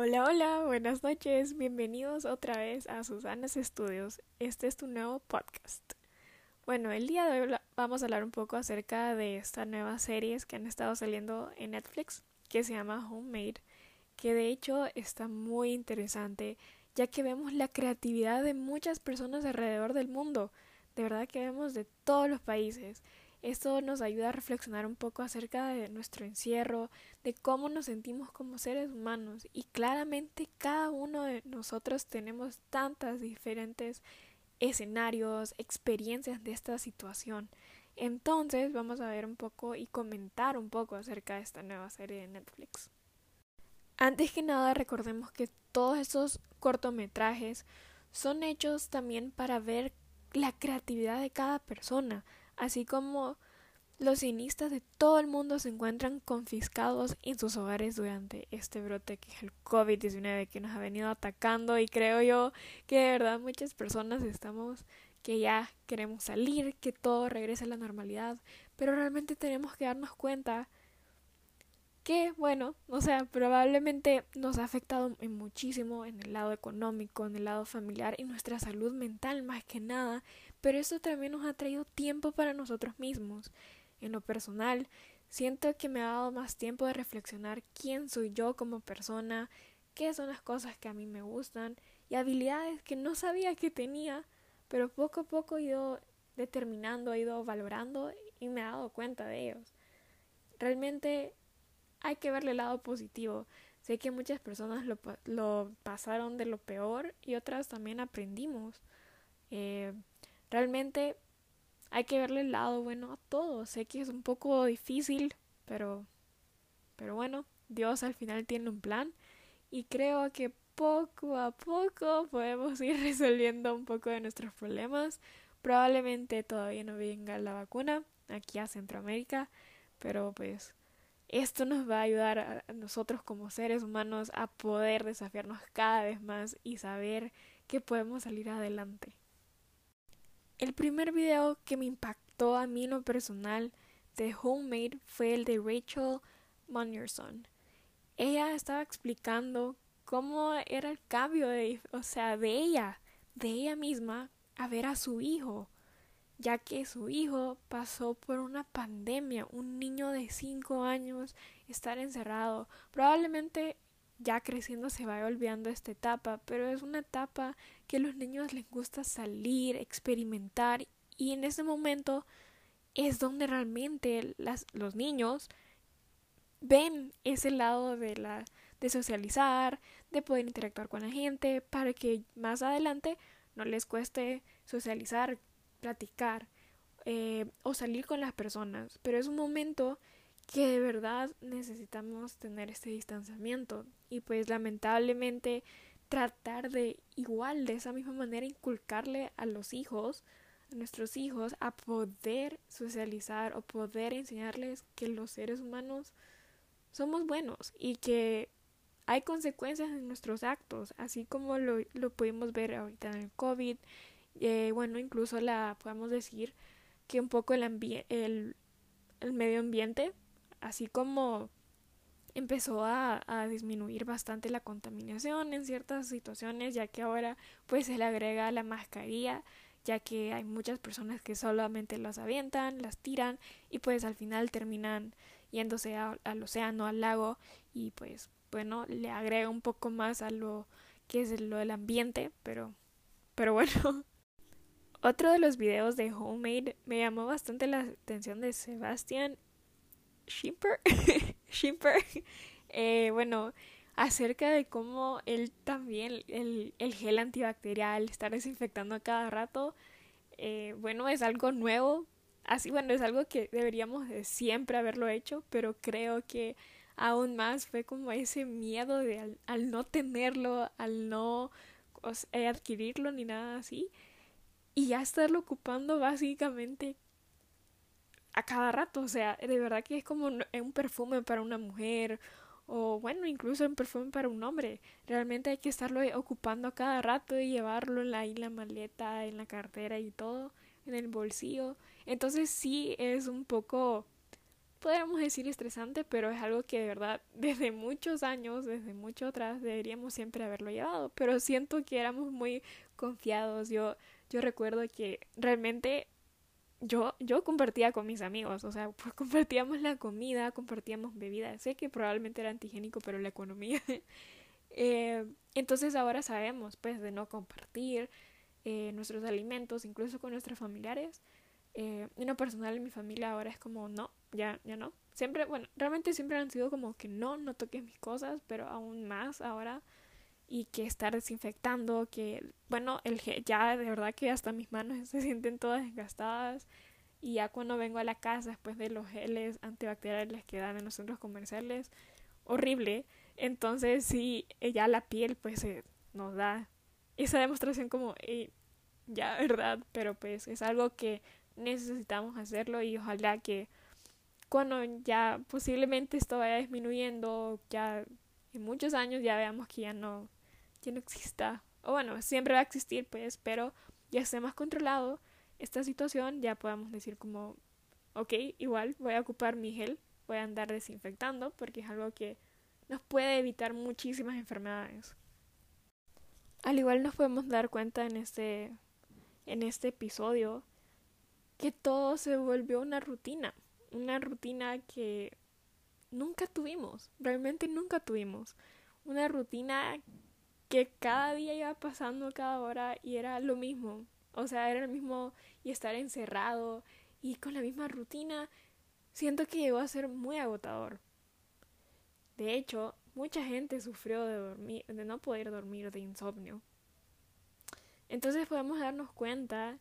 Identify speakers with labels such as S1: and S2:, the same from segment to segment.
S1: Hola, hola, buenas noches, bienvenidos otra vez a Susanas Estudios. Este es tu nuevo podcast. Bueno, el día de hoy vamos a hablar un poco acerca de estas nuevas series que han estado saliendo en Netflix, que se llama Homemade, que de hecho está muy interesante, ya que vemos la creatividad de muchas personas alrededor del mundo. De verdad que vemos de todos los países. Esto nos ayuda a reflexionar un poco acerca de nuestro encierro, de cómo nos sentimos como seres humanos y claramente cada uno de nosotros tenemos tantas diferentes escenarios, experiencias de esta situación. Entonces vamos a ver un poco y comentar un poco acerca de esta nueva serie de Netflix. Antes que nada recordemos que todos estos cortometrajes son hechos también para ver la creatividad de cada persona, así como los cienistas de todo el mundo se encuentran confiscados en sus hogares durante este brote que es el COVID-19 que nos ha venido atacando y creo yo que de verdad muchas personas estamos que ya queremos salir, que todo regrese a la normalidad, pero realmente tenemos que darnos cuenta que, bueno, o sea, probablemente nos ha afectado muchísimo en el lado económico, en el lado familiar y nuestra salud mental más que nada, pero eso también nos ha traído tiempo para nosotros mismos. En lo personal, siento que me ha dado más tiempo de reflexionar quién soy yo como persona, qué son las cosas que a mí me gustan y habilidades que no sabía que tenía, pero poco a poco he ido determinando, he ido valorando y me he dado cuenta de ellos. Realmente hay que verle el lado positivo. Sé que muchas personas lo, pasaron de lo peor y otras también aprendimos. Eh, realmente hay que verle el lado bueno a todo. Sé que es un poco difícil, pero, pero bueno, Dios al final tiene un plan y creo que poco a poco podemos ir resolviendo un poco de nuestros problemas. Probablemente todavía no venga la vacuna aquí a Centroamérica, pero pues esto nos va a ayudar a nosotros como seres humanos a poder desafiarnos cada vez más y saber que podemos salir adelante. El primer video que me impactó a mí en lo personal de Homemade fue el de Rachel Munierson. Ella estaba explicando cómo era el cambio de, o sea, de ella, de ella misma a ver a su hijo ya que su hijo pasó por una pandemia, un niño de 5 años estar encerrado. Probablemente ya creciendo se vaya olvidando esta etapa, pero es una etapa que a los niños les gusta salir, experimentar y en ese momento es donde realmente las, los niños ven ese lado de la de socializar, de poder interactuar con la gente para que más adelante no les cueste socializar platicar eh, o salir con las personas, pero es un momento que de verdad necesitamos tener este distanciamiento. Y pues lamentablemente tratar de igual de esa misma manera inculcarle a los hijos a nuestros hijos a poder socializar o poder enseñarles que los seres humanos somos buenos y que hay consecuencias en nuestros actos, así como lo, lo pudimos ver ahorita en el COVID eh, bueno, incluso la podemos decir que un poco el, el, el medio ambiente, así como empezó a, a, disminuir bastante la contaminación en ciertas situaciones, ya que ahora pues se le agrega la mascarilla, ya que hay muchas personas que solamente las avientan, las tiran y pues al final terminan yéndose al océano, al lago y pues bueno, le agrega un poco más a lo que es lo del ambiente, pero pero bueno, Otro de los videos de Homemade me llamó bastante la atención de Sebastian Schimper. Schimper. Eh, bueno, acerca de cómo él también, el, el gel antibacterial, estar desinfectando a cada rato, eh, bueno, es algo nuevo. Así, bueno, es algo que deberíamos de siempre haberlo hecho, pero creo que aún más fue como ese miedo de al, no tenerlo, al no adquirirlo ni nada así y ya estarlo ocupando básicamente a cada rato, o sea, de verdad que es como un perfume para una mujer o bueno, incluso un perfume para un hombre. Realmente hay que estarlo ocupando a cada rato y llevarlo en la, en la maleta, en la cartera y todo, en el bolsillo. Entonces sí es un poco podríamos decir estresante, pero es algo que de verdad desde muchos años, desde mucho atrás, deberíamos siempre haberlo llevado. Pero siento que éramos muy confiados. Yo, yo recuerdo que realmente yo, yo compartía con mis amigos, o sea, pues compartíamos la comida, compartíamos bebidas. Sé que probablemente era antigénico, pero la economía. eh, entonces ahora sabemos, pues, de no compartir eh, nuestros alimentos, incluso con nuestros familiares. Eh, en lo personal, en mi familia ahora es como, no, ya, ya no. Siempre, bueno, realmente siempre han sido como que no, no toques mis cosas, pero aún más ahora. Y que estar desinfectando, que, bueno, el ya de verdad que hasta mis manos se sienten todas desgastadas. Y ya cuando vengo a la casa después de los geles antibacteriales que dan en los centros comerciales, horrible. Entonces sí, eh, ya la piel pues nos da esa demostración como, ya, ¿verdad? Pero pues es algo que necesitamos hacerlo y ojalá que cuando ya posiblemente esto vaya disminuyendo, ya en muchos años ya veamos que ya no, ya no exista, o bueno, siempre va a existir, pues, pero ya esté más controlado esta situación, ya podamos decir como, ok, igual voy a ocupar mi gel, voy a andar desinfectando, porque es algo que nos puede evitar muchísimas enfermedades. Al igual nos podemos dar cuenta en este, en este episodio que todo se volvió una rutina, una rutina que nunca tuvimos, realmente nunca tuvimos, una rutina que cada día iba pasando cada hora y era lo mismo, o sea, era el mismo y estar encerrado y con la misma rutina, siento que llegó a ser muy agotador. De hecho, mucha gente sufrió de dormir, de no poder dormir, de insomnio. Entonces podemos darnos cuenta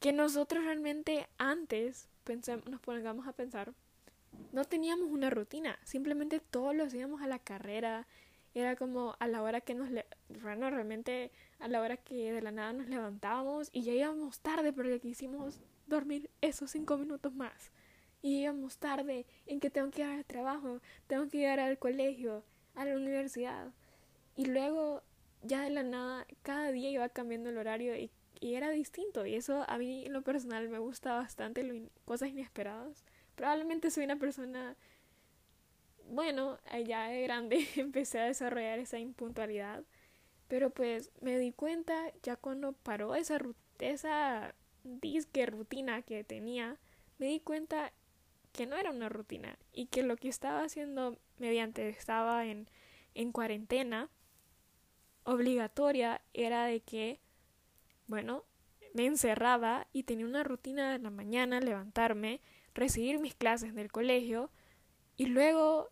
S1: que nosotros realmente antes nos pongamos a pensar, no teníamos una rutina, simplemente todos lo hacíamos a la carrera, era como a la hora que nos, bueno, realmente a la hora que de la nada nos levantábamos y ya íbamos tarde porque quisimos dormir esos cinco minutos más. Y íbamos tarde en que tengo que ir al trabajo, tengo que ir al colegio, a la universidad. Y luego ya de la nada cada día iba cambiando el horario y y era distinto y eso a mí en lo personal me gusta bastante, lo cosas inesperadas. Probablemente soy una persona, bueno, ya de grande empecé a desarrollar esa impuntualidad, pero pues me di cuenta ya cuando paró esa, esa disque rutina que tenía, me di cuenta que no era una rutina y que lo que estaba haciendo mediante estaba en, en cuarentena obligatoria era de que bueno, me encerraba y tenía una rutina de la mañana, levantarme, recibir mis clases del colegio y luego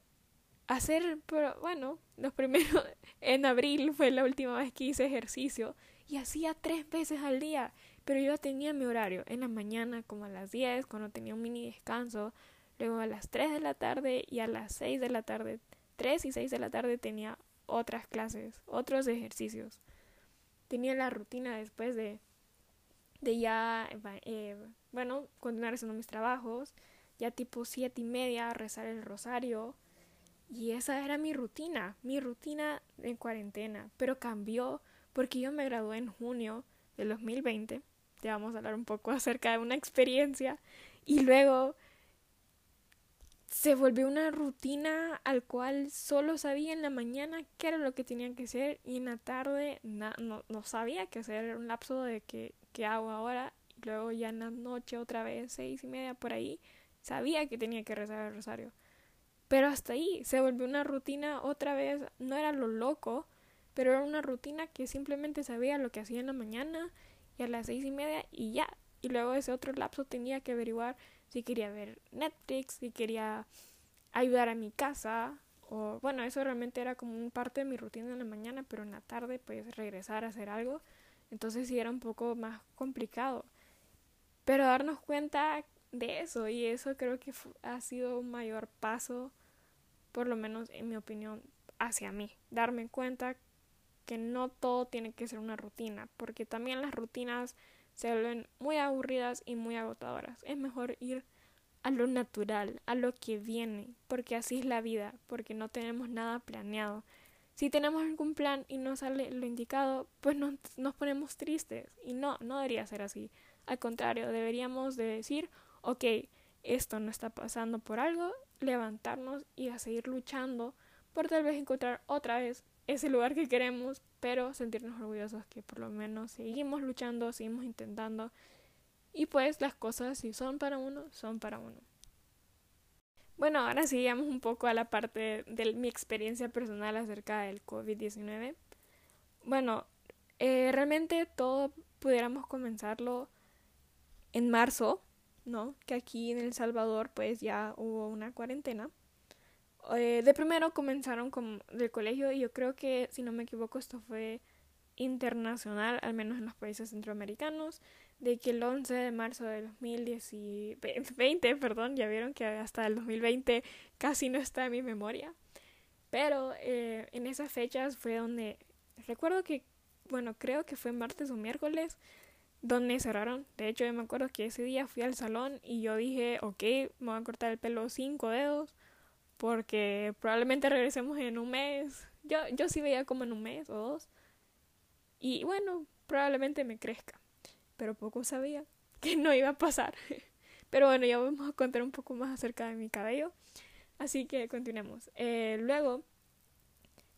S1: hacer, bueno, los primeros, en abril fue la última vez que hice ejercicio y hacía tres veces al día, pero yo tenía mi horario en la mañana como a las 10 cuando tenía un mini descanso, luego a las 3 de la tarde y a las 6 de la tarde, 3 y 6 de la tarde tenía otras clases, otros ejercicios tenía la rutina después de, de ya, eh, bueno, continuar haciendo mis trabajos, ya tipo siete y media, rezar el rosario. Y esa era mi rutina, mi rutina en cuarentena, pero cambió porque yo me gradué en junio del 2020. Ya vamos a hablar un poco acerca de una experiencia. Y luego se volvió una rutina al cual solo sabía en la mañana qué era lo que tenía que hacer y en la tarde no, no sabía qué hacer. Era un lapso de que, qué hago ahora. Y luego ya en la noche otra vez, seis y media por ahí, sabía que tenía que rezar el rosario. Pero hasta ahí se volvió una rutina otra vez. No era lo loco, pero era una rutina que simplemente sabía lo que hacía en la mañana y a las seis y media y ya. Y luego ese otro lapso tenía que averiguar si quería ver Netflix, si quería ayudar a mi casa, o bueno, eso realmente era como un parte de mi rutina en la mañana, pero en la tarde pues regresar a hacer algo, entonces sí era un poco más complicado. Pero darnos cuenta de eso, y eso creo que ha sido un mayor paso, por lo menos en mi opinión, hacia mí, darme cuenta que no todo tiene que ser una rutina, porque también las rutinas se vuelven muy aburridas y muy agotadoras. Es mejor ir a lo natural, a lo que viene, porque así es la vida, porque no tenemos nada planeado. Si tenemos algún plan y no sale lo indicado, pues nos, nos ponemos tristes. Y no, no debería ser así. Al contrario, deberíamos de decir, ok, esto no está pasando por algo, levantarnos y a seguir luchando por tal vez encontrar otra vez ese lugar que queremos, pero sentirnos orgullosos que por lo menos seguimos luchando, seguimos intentando y pues las cosas si son para uno, son para uno. Bueno, ahora sí llegamos un poco a la parte de mi experiencia personal acerca del COVID-19. Bueno, eh, realmente todo pudiéramos comenzarlo en marzo, ¿no? Que aquí en El Salvador pues ya hubo una cuarentena. Eh, de primero comenzaron con del colegio y yo creo que si no me equivoco esto fue internacional, al menos en los países centroamericanos, de que el 11 de marzo de 2020, perdón, ya vieron que hasta el 2020 casi no está en mi memoria, pero eh, en esas fechas fue donde, recuerdo que, bueno, creo que fue martes o miércoles, donde cerraron. De hecho, yo me acuerdo que ese día fui al salón y yo dije, ok, me voy a cortar el pelo cinco dedos porque probablemente regresemos en un mes. Yo, yo sí veía como en un mes o dos. Y bueno, probablemente me crezca. Pero poco sabía que no iba a pasar. Pero bueno, ya vamos a contar un poco más acerca de mi cabello. Así que continuemos. Eh, luego,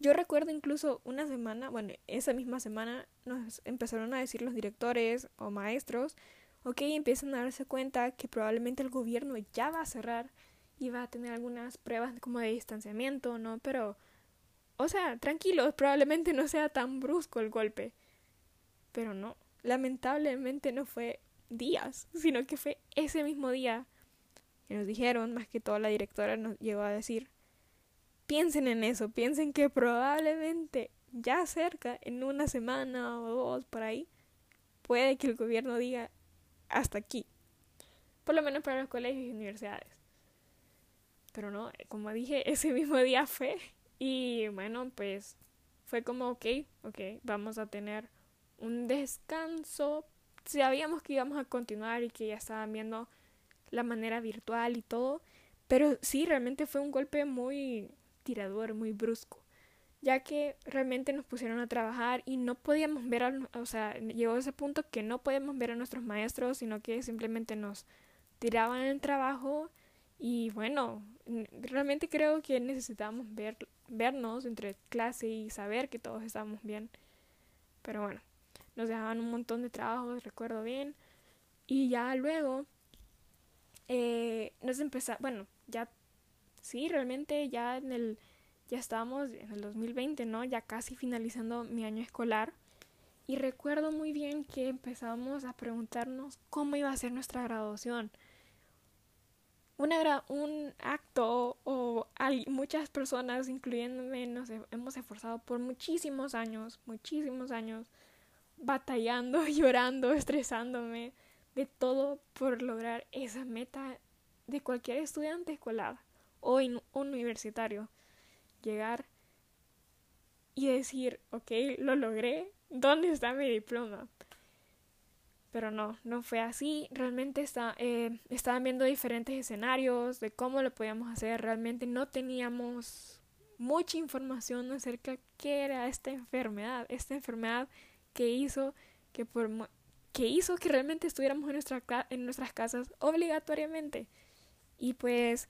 S1: yo recuerdo incluso una semana, bueno, esa misma semana nos empezaron a decir los directores o maestros, ok, empiezan a darse cuenta que probablemente el gobierno ya va a cerrar y va a tener algunas pruebas como de distanciamiento, ¿no? Pero, o sea, tranquilos, probablemente no sea tan brusco el golpe. Pero no, lamentablemente no fue días, sino que fue ese mismo día que nos dijeron, más que todo la directora nos llegó a decir, piensen en eso, piensen que probablemente ya cerca, en una semana o dos por ahí, puede que el gobierno diga hasta aquí. Por lo menos para los colegios y universidades. Pero no, como dije, ese mismo día fue. Y bueno, pues fue como, ok, ok, vamos a tener un descanso. Sabíamos que íbamos a continuar y que ya estaban viendo la manera virtual y todo. Pero sí, realmente fue un golpe muy tirador, muy brusco. Ya que realmente nos pusieron a trabajar y no podíamos ver, a, o sea, llegó ese punto que no podíamos ver a nuestros maestros, sino que simplemente nos tiraban el trabajo y bueno, realmente creo que necesitábamos ver, vernos entre clase y saber que todos estábamos bien. Pero bueno, nos dejaban un montón de trabajos, recuerdo bien. Y ya luego eh, nos empezó, bueno, ya sí, realmente ya en el, ya estábamos en el 2020, ¿no? Ya casi finalizando mi año escolar. Y recuerdo muy bien que empezamos a preguntarnos cómo iba a ser nuestra graduación una, un acto o hay muchas personas, incluyéndome, nos hemos esforzado por muchísimos años, muchísimos años, batallando, llorando, estresándome, de todo por lograr esa meta de cualquier estudiante escolar o un universitario. Llegar y decir, ok, lo logré, ¿dónde está mi diploma? pero no, no fue así. Realmente está, eh, estaban viendo diferentes escenarios de cómo lo podíamos hacer. Realmente no teníamos mucha información acerca de qué era esta enfermedad, esta enfermedad que hizo que por que hizo que realmente estuviéramos en, en nuestras casas obligatoriamente. Y pues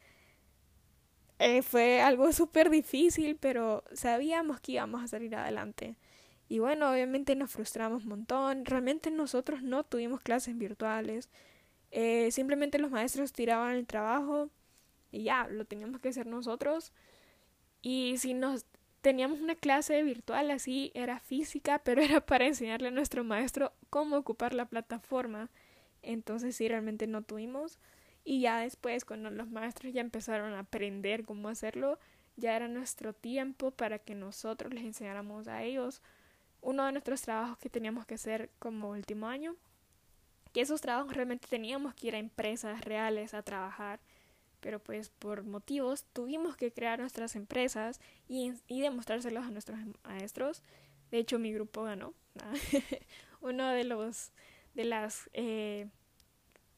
S1: eh, fue algo súper difícil, pero sabíamos que íbamos a salir adelante. Y bueno, obviamente nos frustramos un montón. Realmente nosotros no tuvimos clases virtuales. Eh, simplemente los maestros tiraban el trabajo y ya, lo teníamos que hacer nosotros. Y si nos teníamos una clase virtual así, era física, pero era para enseñarle a nuestro maestro cómo ocupar la plataforma. Entonces sí, realmente no tuvimos. Y ya después, cuando los maestros ya empezaron a aprender cómo hacerlo, ya era nuestro tiempo para que nosotros les enseñáramos a ellos uno de nuestros trabajos que teníamos que hacer como último año, que esos trabajos realmente teníamos que ir a empresas reales a trabajar, pero pues por motivos tuvimos que crear nuestras empresas y, y demostrárselos a nuestros maestros. De hecho, mi grupo ganó. uno de los de las eh,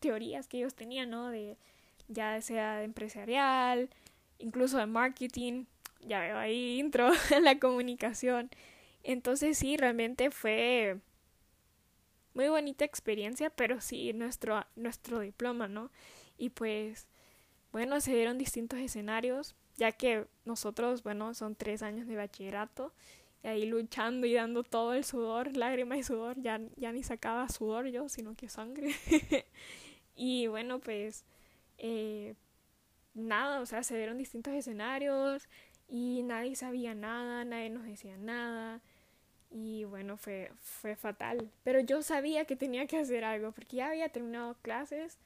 S1: teorías que ellos tenían, ¿no? De ya sea de empresarial, incluso de marketing, ya veo ahí intro, la comunicación. Entonces sí, realmente fue muy bonita experiencia, pero sí nuestro, nuestro diploma, ¿no? y pues bueno, se dieron distintos escenarios, ya que nosotros, bueno, son tres años de bachillerato y ahí luchando y dando todo el sudor, lágrimas y sudor, ya, ya ni sacaba sudor yo, sino que sangre. y bueno, pues eh, nada, o sea, se dieron distintos escenarios y nadie sabía nada, nadie nos decía nada. Y bueno, fue, fue fatal. Pero yo sabía que tenía que hacer algo, porque ya había terminado clases,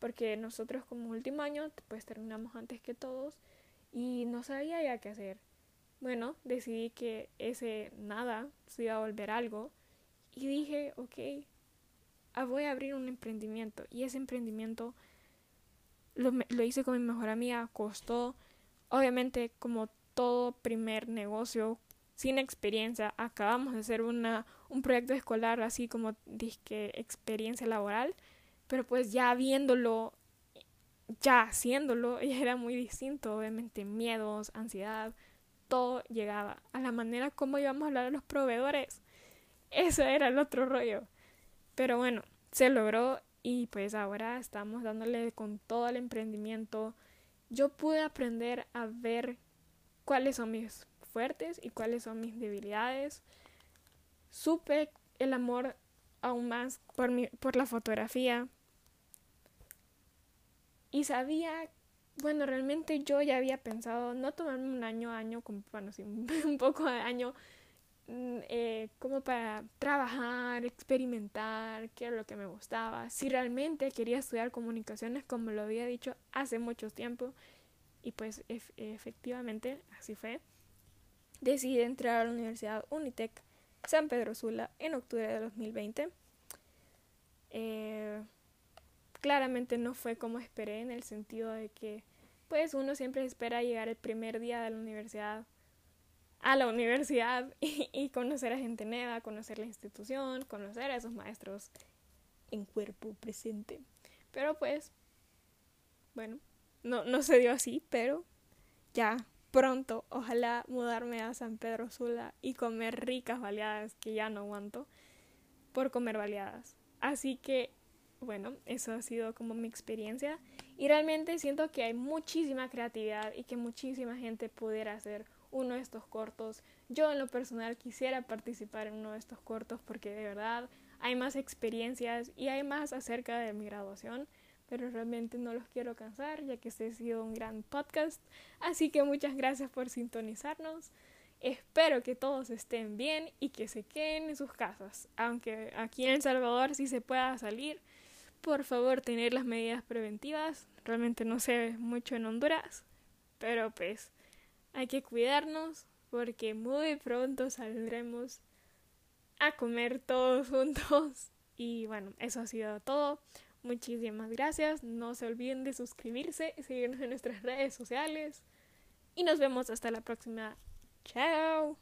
S1: porque nosotros como último año, pues terminamos antes que todos, y no sabía ya qué hacer. Bueno, decidí que ese nada se iba a volver algo, y dije, ok, ah, voy a abrir un emprendimiento. Y ese emprendimiento lo, hice con mi mejor amiga, costó, obviamente, como todo primer negocio sin experiencia. Acabamos de hacer una, un proyecto escolar así como dije experiencia laboral, pero pues ya viéndolo, ya haciéndolo, ya era muy distinto, obviamente miedos, ansiedad, todo llegaba a la manera como íbamos a hablar a los proveedores. Eso era el otro rollo. Pero bueno, se logró y pues ahora estamos dándole con todo el emprendimiento. Yo pude aprender a ver cuáles son mis fuertes y cuáles son mis debilidades. Supe el amor aún más por, mi, por la fotografía. Y sabía, bueno, realmente yo ya había pensado no tomarme un año, año, bueno, sí, un poco de año, eh, como para trabajar, experimentar, qué era lo que me gustaba. Si realmente quería estudiar comunicaciones, como lo había dicho hace mucho tiempo, y pues efectivamente así fue. Decidí entrar a la Universidad Unitec San Pedro Sula en octubre de 2020. Eh, claramente no fue como esperé en el sentido de que pues uno siempre espera llegar el primer día de la universidad a la universidad y, conocer a gente nueva, conocer la institución, conocer a esos maestros en cuerpo presente. Pero pues, bueno, no, no se dio así, pero ya pronto, ojalá mudarme a San Pedro Sula y comer ricas baleadas, que ya no aguanto, por comer baleadas. Así que, bueno, eso ha sido como mi experiencia. Y realmente siento que hay muchísima creatividad y que muchísima gente pudiera hacer uno de estos cortos. Yo en lo personal quisiera participar en uno de estos cortos porque de verdad hay más experiencias y hay más acerca de mi graduación pero realmente no los quiero cansar ya que este ha sido un gran podcast. Así que muchas gracias por sintonizarnos. Espero que todos estén bien y que se queden en sus casas. Aunque aquí en El Salvador sí se pueda salir, por favor tener las medidas preventivas. Realmente no sé mucho en Honduras, pero pues hay que cuidarnos porque muy pronto saldremos a comer todos juntos. Y bueno, eso ha sido todo. Muchísimas gracias. No se olviden de suscribirse, y seguirnos en nuestras redes sociales. Y nos vemos hasta la próxima. Chao.